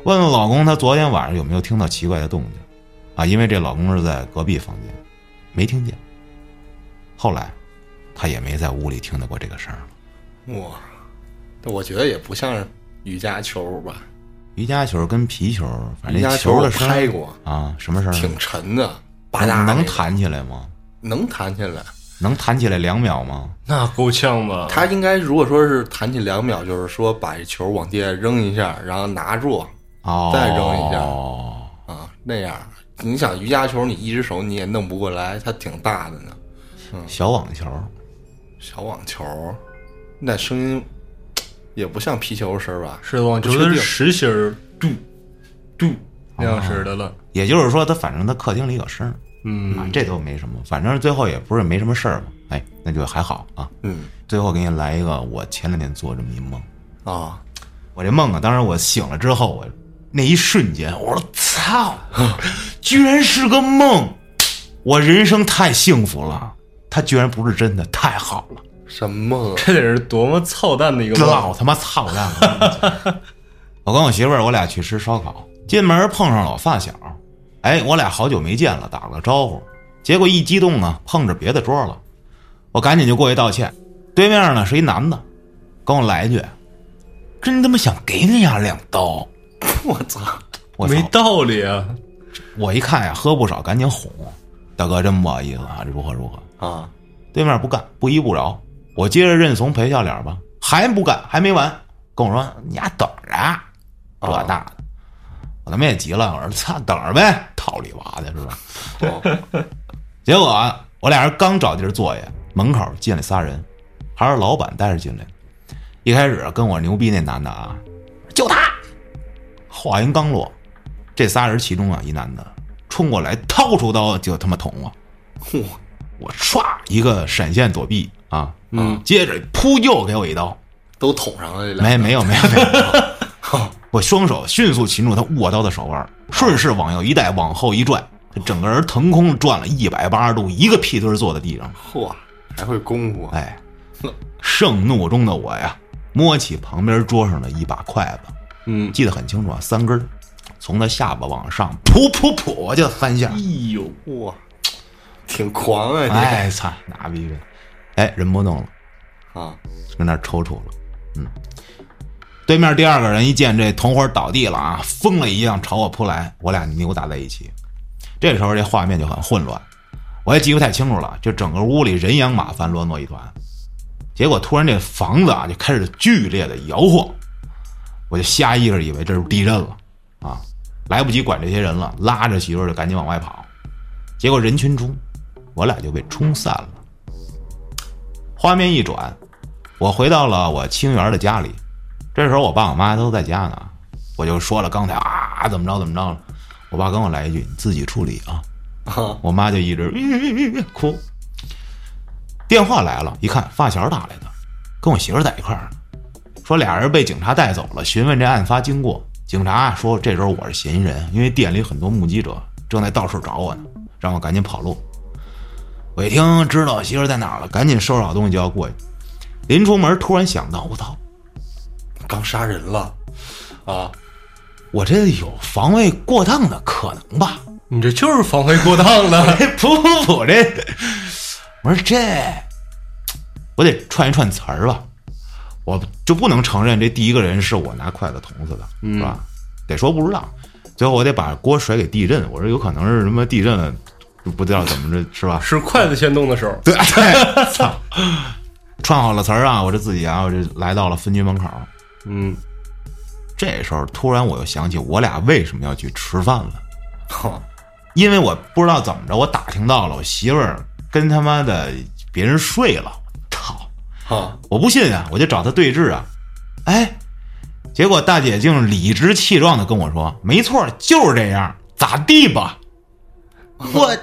S1: 问问老公，他昨天晚上有没有听到奇怪的动静？啊，因为这老公是在隔壁房间，没听见。后来，他也没在屋里听到过这个声儿了。
S2: 哇，但我觉得也不像是瑜伽球吧，
S1: 瑜伽球跟皮球，反正
S2: 瑜伽球
S1: 儿
S2: 拍过，
S1: 啊，什么声儿？
S2: 挺沉的，
S1: 能弹起来吗？
S2: 能弹起来。
S1: 能弹起来两秒吗？
S3: 那够呛吧？
S2: 他应该如果说是弹起两秒，就是说把这球往地下扔一下，然后拿住
S1: 哦，
S2: 再扔一下
S1: 哦，
S2: 啊，那样。你想瑜伽球，你一只手你也弄不过来，它挺大的呢。
S1: 小网球，
S2: 小网球，那声音也不像皮球声吧？
S3: 是网球
S2: 不确定
S3: 的实心儿，嘟嘟那样式的了。
S1: 也就是说，它反正它客厅里有声儿
S3: 嗯
S1: 啊，这都没什么，反正最后也不是没什么事儿嘛。哎，那就还好啊。
S2: 嗯
S1: 最后给你来一个，我前两天做这么一梦。
S2: 啊，
S1: 我这梦啊，当时我醒了之后，我那一瞬间，我说操，居然是个梦，我人生太幸福了，它居然不是真的，太好了，
S2: 什么梦啊？
S3: 这得是多么操蛋的一个梦！
S1: 老他妈操蛋了！我跟我媳妇儿，我俩去吃烧烤，进门碰上了我发小，哎，我俩好久没见了，打了个招呼，结果一激动啊，碰着别的桌了，我赶紧就过去道歉，对面呢是一男的，跟我来一句：“真他妈想给你丫两刀！”
S2: 我操！
S3: 没道理啊！
S1: 我一看呀，喝不少，赶紧哄大哥，真不好意思啊，如何如何？
S2: 啊，
S1: 对面不干，不依不饶。我接着认怂赔笑脸吧，还不干，还没完，跟我说你丫等着啊，这那的。我他妈也急了，我说操，等着呗，套里娃的是吧？
S2: 哦
S1: 结果啊，我俩人刚找地儿坐下，门口进来仨人，还是老板带着进来。一开始跟我牛逼那男的啊，就他。话音刚落，这仨人其中啊一男的冲过来，掏出刀就他妈捅我。
S2: 嚯，
S1: 我唰一个闪现躲避啊，
S3: 嗯，
S1: 接着噗又给我一刀，
S2: 都捅上了这俩。
S1: 没没有没有没有，我双手迅速擒住他握刀的手腕，顺势往右一带，往后一拽，他整个人腾空转了一百八十度，一个屁墩儿坐在地上。
S2: 嚯，还会功夫啊？
S1: 哎，盛怒中的我呀，摸起旁边桌上的一把筷子，
S3: 嗯，
S1: 记得很清楚啊，三根儿，从他下巴往上，噗噗噗，我就三下
S3: 哎。呦，
S2: 哇，挺狂啊你！
S1: 哎操，那逼的，哎，人不动了。
S2: 啊，
S1: 跟那儿抽搐了。嗯，对面第二个人一见这同伙倒地了啊，疯了一样朝我扑来，我俩扭打在一起。这时候这画面就很混乱，我也记不太清楚了。就整个屋里人仰马翻，乱作一团。结果突然这房子啊就开始剧烈的摇晃，我就下意识以为这是地震了啊，来不及管这些人了，拉着媳妇就赶紧往外跑。结果人群中，我俩就被冲散了。画面一转，我回到了我清源的家里。这时候我爸我妈都在家呢，我就说了刚才啊怎么着怎么着了。我爸跟我来一句：“你自己处理啊。
S2: 啊”
S1: 我妈就一直、呃 哭。电话来了，一看发小打来的，跟我媳妇在一块儿，说俩人被警察带走了，询问这案发经过。警察说这时候我是嫌疑人，因为店里很多目击者正在到处找我呢，让我赶紧跑路。我一听知道媳妇儿在哪儿了，赶紧收拾好东西就要过去。临出门突然想到，我操，
S2: 刚杀人了啊！
S1: 我这有防卫过当的可能吧？
S3: 你这就是防卫过当的。
S1: 哎，不不不，这我说这我得串一串词儿吧，我就不能承认这第一个人是我拿筷子捅死的，是吧？得说不知道，最后我得把锅甩给地震。我说有可能是什么地震了，不知道怎么着，是吧？
S3: 是筷子先动的手，
S1: 对对，操！串好了词儿啊，我这自己啊，我这来到了分局门口。
S3: 嗯，
S1: 这时候突然我又想起我俩为什么要去吃饭了，
S2: 哈
S1: 因为我不知道怎么着，我打听到了我媳妇儿跟他妈的别人睡了，操！
S2: 啊，
S1: 我不信啊，我就找他对质啊，哎，结果大姐竟理直气壮的跟我说：“没错，就是这样，咋地吧？”我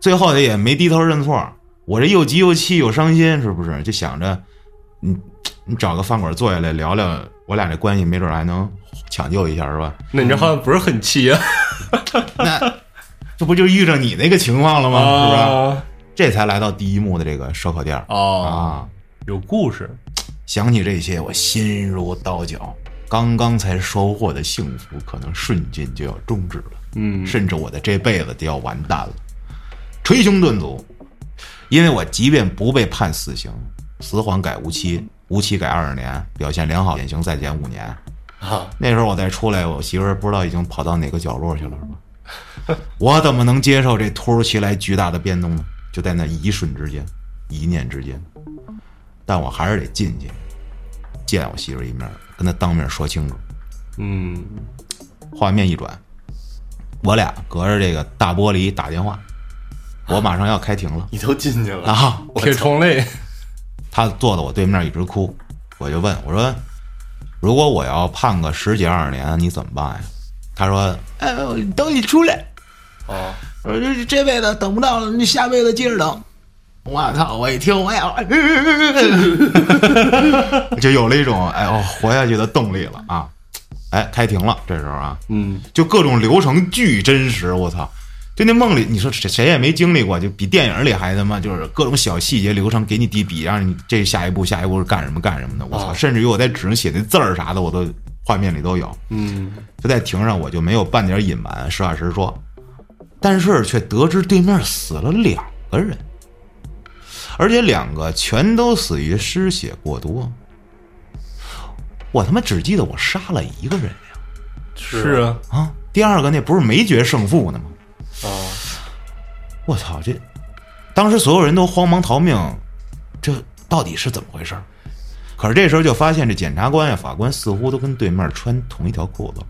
S1: 最后也没低头认错，我这又急又气又伤心，是不是？就想着，你你找个饭馆坐下来聊聊，我俩这关系没准还能抢救一下，是吧？
S3: 那你这好像不是很气啊？
S1: 那这不就遇着你那个情况了吗？是吧？
S3: 啊
S1: 这才来到第一幕的这个烧烤店啊。
S3: 有故事。
S1: 想起这些，我心如刀绞。刚刚才收获的幸福，可能瞬间就要终止了，
S3: 嗯，
S1: 甚至我的这辈子都要完蛋了。捶胸顿足，因为我即便不被判死刑，死缓改无期，无期改二十年，表现良好，减刑再减五年。
S2: 啊，
S1: 那时候我再出来，我媳妇儿不知道已经跑到哪个角落去了，是吧？我怎么能接受这突如其来巨大的变动呢？就在那一瞬之间，一念之间，但我还是得进去见我媳妇儿一面，跟她当面说清楚。
S3: 嗯，
S1: 画面一转，我俩隔着这个大玻璃打电话，我马上要开庭了
S2: 你都进去了，
S1: 啊！
S3: 铁窗泪。
S1: 他坐在我对面一直哭，我就问我说：“如果我要判个十几二十年，你怎么办呀？”他说：“哎，等你出来。
S2: 哦，”
S1: 我说：“这这辈子等不到了，你下辈子接着等。”我操！我一听，我要，就有了一种哎哦活下去的动力了啊！哎，开庭了，这时候啊，
S3: 嗯，
S1: 就各种流程巨真实，我操！就那梦里，你说谁谁也没经历过，就比电影里还他妈就是各种小细节流程给你递笔，让你这下一步下一步是干什么干什么的，我操！
S2: 啊
S1: 甚至于我在纸上写的字儿啥的，我都画面里都有。
S3: 嗯，
S1: 就在庭上，我就没有半点隐瞒，实话实说，但是却得知对面死了两个人，而且两个全都死于失血过多。我他妈只记得我杀了一个人呀！
S3: 是啊，
S1: 啊，第二个那不是没决胜负呢吗？
S2: 啊，
S1: 我操，这当时所有人都慌忙逃命，这到底是怎么回事？可是这时候就发现，这检察官呀、法官似乎都跟对面穿同一条裤子，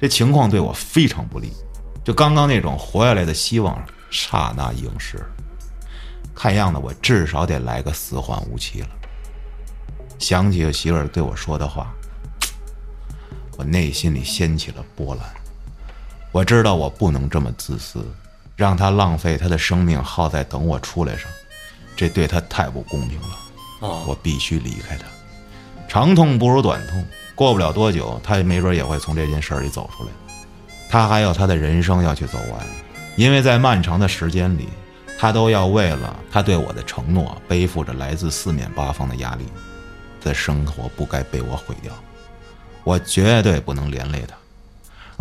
S1: 这情况对我非常不利。就刚刚那种活下来的希望，刹那映逝。看样子我至少得来个死缓无期了。想起媳妇儿对我说的话，我内心里掀起了波澜。我知道我不能这么自私，让他浪费他的生命耗在等我出来上，这对他太不公平了。
S2: 哦，
S1: 我必须离开他。长痛不如短痛，过不了多久，他没准也会从这件事儿里走出来。他还有他的人生要去走完，因为在漫长的时间里，他都要为了他对我的承诺，背负着来自四面八方的压力。的生活不该被我毁掉，我绝对不能连累他，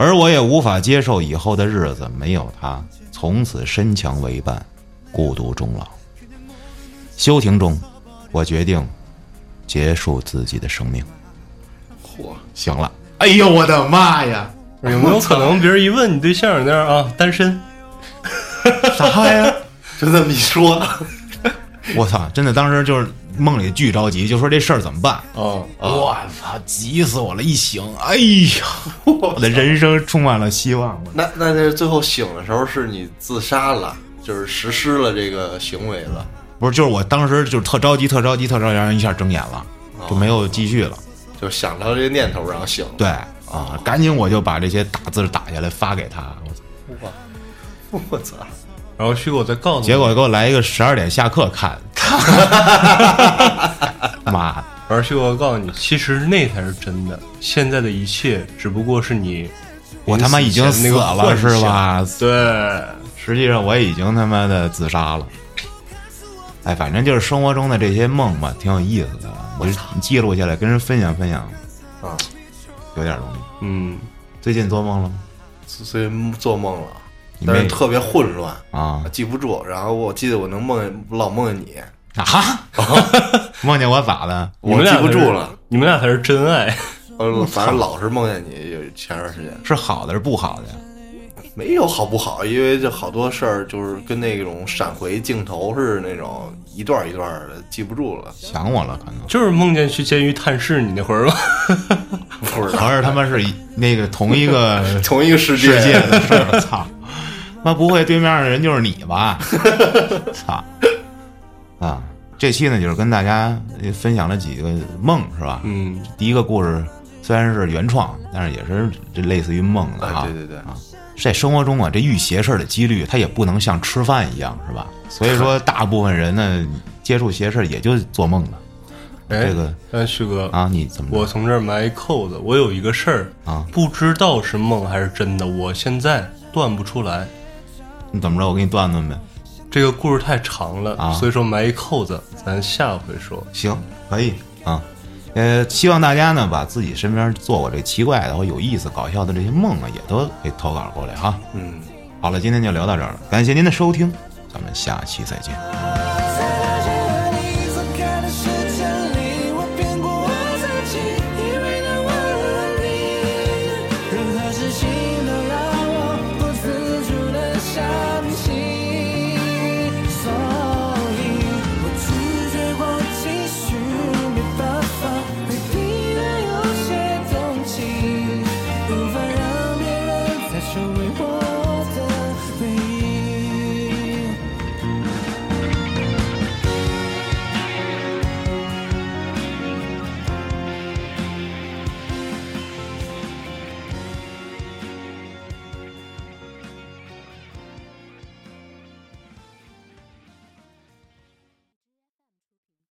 S1: 而我也无法接受以后的日子没有他，从此身强为伴，孤独终老。休庭中，我决定结束自己的生命。
S2: 嚯，
S1: 行了，哎呦我的妈呀！
S3: 有没有可能别人一问你对象有那样啊，单身？
S1: 啥呀？
S2: 就这么一说，
S1: 我操！真的，当时就是梦里巨着急，就说这事儿怎么办？
S3: 哦，
S1: 我操！急死我了！一醒，哎呀，我的人生充满了希望。
S2: 那那这最后醒的时候是你自杀了，就是实施了这个行为了，
S1: 不是，就是我当时就是特着急，特着急，特着急，然后一下睁眼了，就没有继续了。
S2: 就想到这个念头，然后醒了。
S1: 对啊，赶紧我就把这些打字打下来发给他。我操！
S2: 我操，
S3: 然后旭哥，我再告诉你，
S1: 结果给我来一个十二点下课看，妈的！
S3: 然后旭哥，我告诉你，其实那才是真的，现在的一切只不过是你
S1: 我他妈已经死了是？吧？
S3: 对，
S1: 实际上我已经他妈的自杀了。哎，反正就是生活中的这些梦吧，挺有意思的，我就记录下来跟人分享分享，
S2: 啊，
S1: 有点东西。
S3: 嗯，
S1: 最近做梦了吗？
S2: 最近做梦了，但是特别混乱，
S1: 啊
S2: 记不住。然后我记得我能梦见，老梦见你，
S1: 啊！梦见我咋的？
S3: 你们俩
S2: 我记不住了，，
S3: 你们俩才是真爱。
S2: 呃，反正老是梦见你。有前段时间
S1: 是好的是不好的？
S2: 没有好不好，因为这好多事儿就是跟那种闪回镜头似的那种一段一段的，记不住了。
S1: 想我了可能。
S3: 就是梦见去监狱探视你那会儿吧？
S2: 不知道
S1: 合着他妈是那个同一个
S2: 同一个世
S1: 世界的事儿，操！妈不会对面的人就是你吧？操！啊，这期呢就是跟大家分享了几个梦，是吧？
S3: 嗯，
S1: 第一个故事虽然是原创，但是也是这类似于梦的
S2: 啊，
S1: 哈。
S2: 对对对，
S1: 啊，在生活中啊，这遇邪事儿的几率，它也不能像吃饭一样，是吧？所以说，大部分人呢，接触邪事儿也就做梦了
S3: 哎，
S1: 这个
S3: 哎，旭哥，
S1: 啊。你怎么
S3: 我从这儿埋一扣子，我有一个事儿
S1: 啊，
S3: 不知道是梦还是真的，我现在断不出来。
S1: 你怎么着？我给你断断呗。
S3: 这个故事太长了，
S1: 啊
S3: 所以说埋一扣子，咱下回说。
S1: 行，可以啊。呃，希望大家呢，把自己身边做过这奇怪的或有意思、搞笑的这些梦啊，也都给投稿过来哈。
S2: 嗯。
S1: 好了，今天就聊到这儿了，感谢您的收听，咱们下期再见。